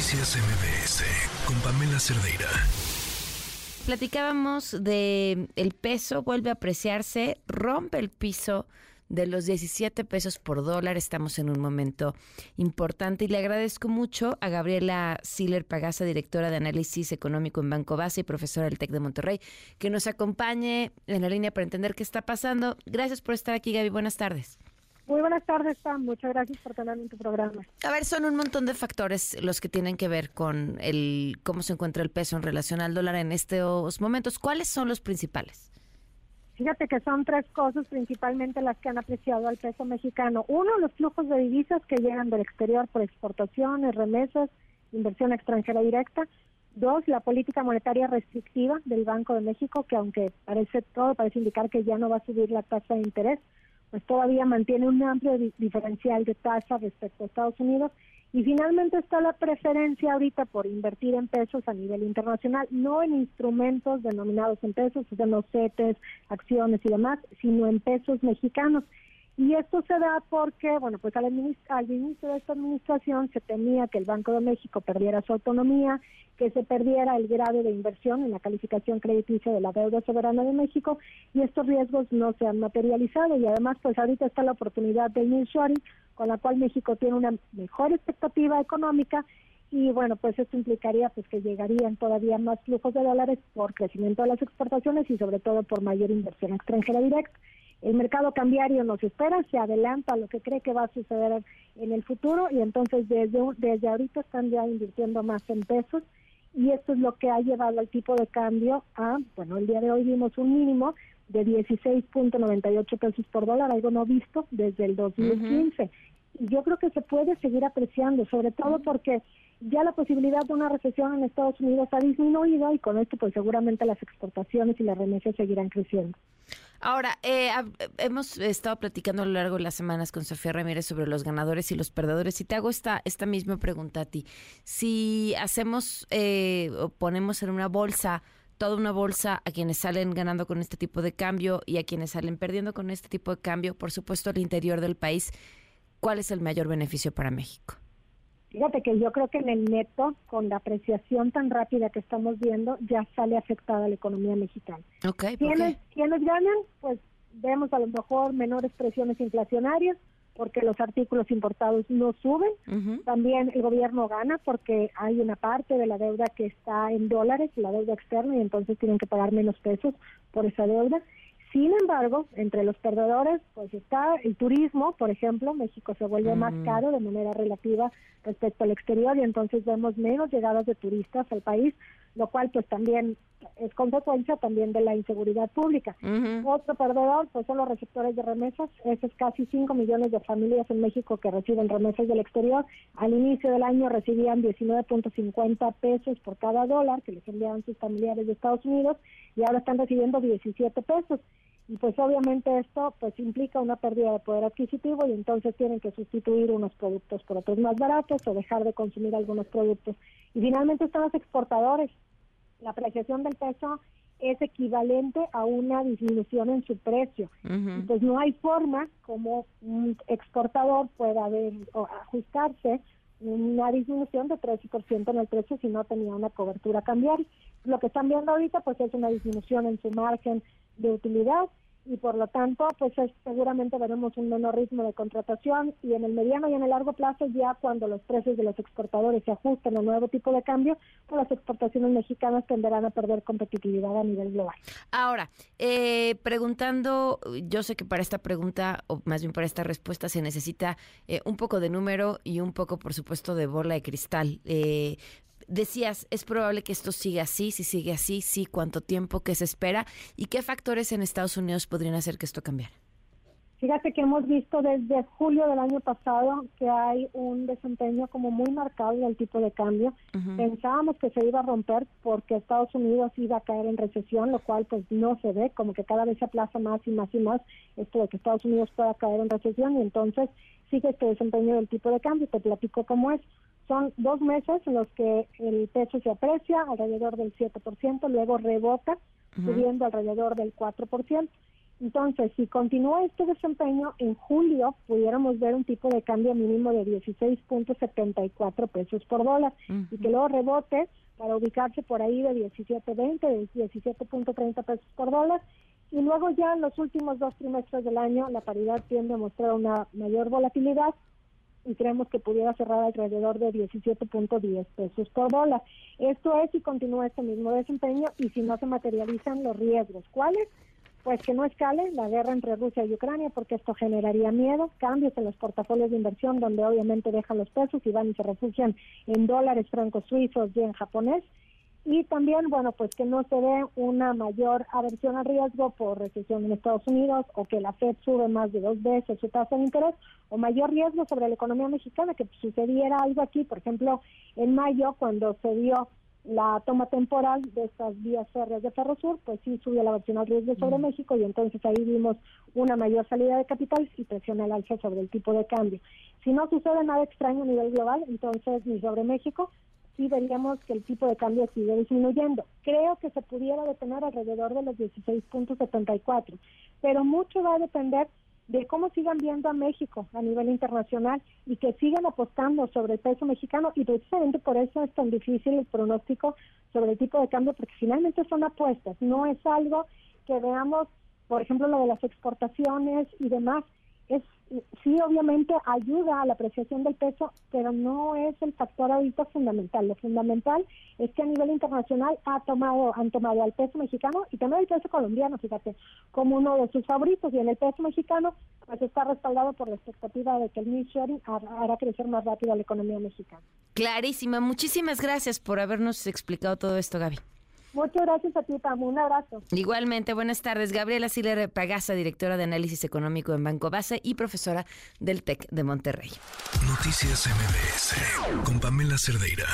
Noticias MBS con Pamela Cerdeira. Platicábamos de el peso vuelve a apreciarse, rompe el piso de los 17 pesos por dólar. Estamos en un momento importante y le agradezco mucho a Gabriela Siller Pagasa, directora de análisis económico en Banco Base y profesora del TEC de Monterrey, que nos acompañe en la línea para entender qué está pasando. Gracias por estar aquí, Gaby. Buenas tardes. Muy buenas tardes, Sam. Muchas gracias por tenerme en tu programa. A ver, son un montón de factores los que tienen que ver con el cómo se encuentra el peso en relación al dólar en estos momentos. ¿Cuáles son los principales? Fíjate que son tres cosas principalmente las que han apreciado al peso mexicano. Uno, los flujos de divisas que llegan del exterior por exportaciones, remesas, inversión extranjera directa. Dos, la política monetaria restrictiva del Banco de México, que aunque parece todo parece indicar que ya no va a subir la tasa de interés, pues todavía mantiene un amplio diferencial de tasa respecto a Estados Unidos. Y finalmente está la preferencia ahorita por invertir en pesos a nivel internacional, no en instrumentos denominados en pesos, o sea, los CETES, acciones y demás, sino en pesos mexicanos. Y esto se da porque, bueno, pues al, al, inicio de esta administración se temía que el Banco de México perdiera su autonomía, que se perdiera el grado de inversión en la calificación crediticia de la deuda soberana de México y estos riesgos no se han materializado y además pues ahorita está la oportunidad de nearshoring con la cual México tiene una mejor expectativa económica y bueno, pues esto implicaría pues que llegarían todavía más flujos de dólares por crecimiento de las exportaciones y sobre todo por mayor inversión extranjera directa. El mercado cambiario nos espera, se adelanta a lo que cree que va a suceder en el futuro y entonces desde, desde ahorita están ya invirtiendo más en pesos y esto es lo que ha llevado al tipo de cambio a, bueno, el día de hoy vimos un mínimo de 16.98 pesos por dólar, algo no visto desde el 2015. Y yo creo que se puede seguir apreciando, sobre todo porque ya la posibilidad de una recesión en Estados Unidos ha disminuido y con esto pues seguramente las exportaciones y las remesas seguirán creciendo. Ahora, eh, hemos estado platicando a lo largo de las semanas con Sofía Ramírez sobre los ganadores y los perdedores y te hago esta, esta misma pregunta a ti. Si hacemos eh, o ponemos en una bolsa toda una bolsa a quienes salen ganando con este tipo de cambio y a quienes salen perdiendo con este tipo de cambio, por supuesto al interior del país, ¿cuál es el mayor beneficio para México? Fíjate que yo creo que en el neto, con la apreciación tan rápida que estamos viendo, ya sale afectada la economía mexicana. Okay, ¿Quiénes, ¿Quiénes ganan? Pues vemos a lo mejor menores presiones inflacionarias, porque los artículos importados no suben. También el gobierno gana porque hay una parte de la deuda que está en dólares, la deuda externa, y entonces tienen que pagar menos pesos por esa deuda. Sin embargo, entre los perdedores, pues está el turismo, por ejemplo, México se vuelve más mm. caro de manera relativa respecto al exterior y entonces vemos menos llegadas de turistas al país, lo cual pues también es consecuencia también de la inseguridad pública. Otro perdedor pues son los receptores de remesas, esos casi 5 millones de familias en México que reciben remesas del exterior. Al inicio del año recibían 19.50 pesos por cada dólar que les enviaban sus familiares de Estados Unidos y ahora están recibiendo 17 pesos y pues obviamente esto pues implica una pérdida de poder adquisitivo y entonces tienen que sustituir unos productos por otros más baratos o dejar de consumir algunos productos. Y finalmente están los exportadores. La apreciación del peso es equivalente a una disminución en su precio. Pues no hay forma como un exportador pueda ver, o ajustarse una disminución de 13% en el precio si no tenía una cobertura cambiaria. Lo que están viendo ahorita pues es una disminución en su margen de utilidad y por lo tanto pues seguramente veremos un menor ritmo de contratación y en el mediano y en el largo plazo ya cuando los precios de los exportadores se ajusten a nuevo tipo de cambio pues las exportaciones mexicanas tenderán a perder competitividad a nivel global. Ahora, eh, preguntando, yo sé que para esta pregunta o más bien para esta respuesta se necesita eh, un poco de número y un poco por supuesto de bola de cristal. Eh, decías, es probable que esto siga así, si sigue así, sí, cuánto tiempo, qué se espera y qué factores en Estados Unidos podrían hacer que esto cambiara. Fíjate que hemos visto desde julio del año pasado que hay un desempeño como muy marcado del tipo de cambio. Pensábamos que se iba a romper porque Estados Unidos iba a caer en recesión, lo cual pues no se ve, como que cada vez se aplaza más y más y más esto de que Estados Unidos pueda caer en recesión y entonces sigue este desempeño del tipo de cambio. Te platico cómo es. Son dos meses en los que el peso se aprecia alrededor del 7%, luego rebota subiendo alrededor del 4%. Entonces, si continúa este desempeño, en julio pudiéramos ver un tipo de cambio mínimo de 16.74 pesos por dólar y que luego rebote para ubicarse por ahí de 17.20, de 17.30 pesos por dólar. Y luego ya en los últimos dos trimestres del año la paridad tiende a mostrar una mayor volatilidad y creemos que pudiera cerrar alrededor de 17.10 pesos por dólar. Esto es si continúa este mismo desempeño y si no se materializan los riesgos. ¿Cuáles? pues que no escale la guerra entre Rusia y Ucrania porque esto generaría miedo, cambios en los portafolios de inversión donde obviamente dejan los pesos y van y se refugian en dólares francos suizos y en japonés y también bueno pues que no se dé una mayor aversión al riesgo por recesión en Estados Unidos o que la Fed sube más de dos veces su tasa de interés o mayor riesgo sobre la economía mexicana que sucediera algo aquí por ejemplo en mayo cuando se dio la toma temporal de estas vías férreas de Ferrosur, pues sí subió la versión al riesgo sobre México y entonces ahí vimos una mayor salida de capital y presión al alza sobre el tipo de cambio. Si no sucede nada extraño a nivel global, entonces ni sobre México, sí veríamos que el tipo de cambio sigue disminuyendo. Creo que se pudiera detener alrededor de los 16.74, pero mucho va a depender de cómo sigan viendo a México a nivel internacional y que sigan apostando sobre el peso mexicano y precisamente por eso es tan difícil el pronóstico sobre el tipo de cambio porque finalmente son apuestas, no es algo que veamos, por ejemplo, lo de las exportaciones y demás, es sí obviamente ayuda a la apreciación del peso, pero no es el factor ahorita fundamental. Lo fundamental es que a nivel internacional ha tomado, han tomado al peso mexicano y también al peso colombiano, fíjate, como uno de sus favoritos. Y en el peso mexicano, pues está respaldado por la expectativa de que el nearshoring hará crecer más rápido a la economía mexicana. Clarísima. Muchísimas gracias por habernos explicado todo esto, Gaby. Muchas gracias a ti, Pam. Un abrazo. Igualmente, buenas tardes. Gabriela Siller Pagasa, directora de análisis económico en Banco Base y profesora del TEC de Monterrey. Noticias MBS con Pamela Cerdeira.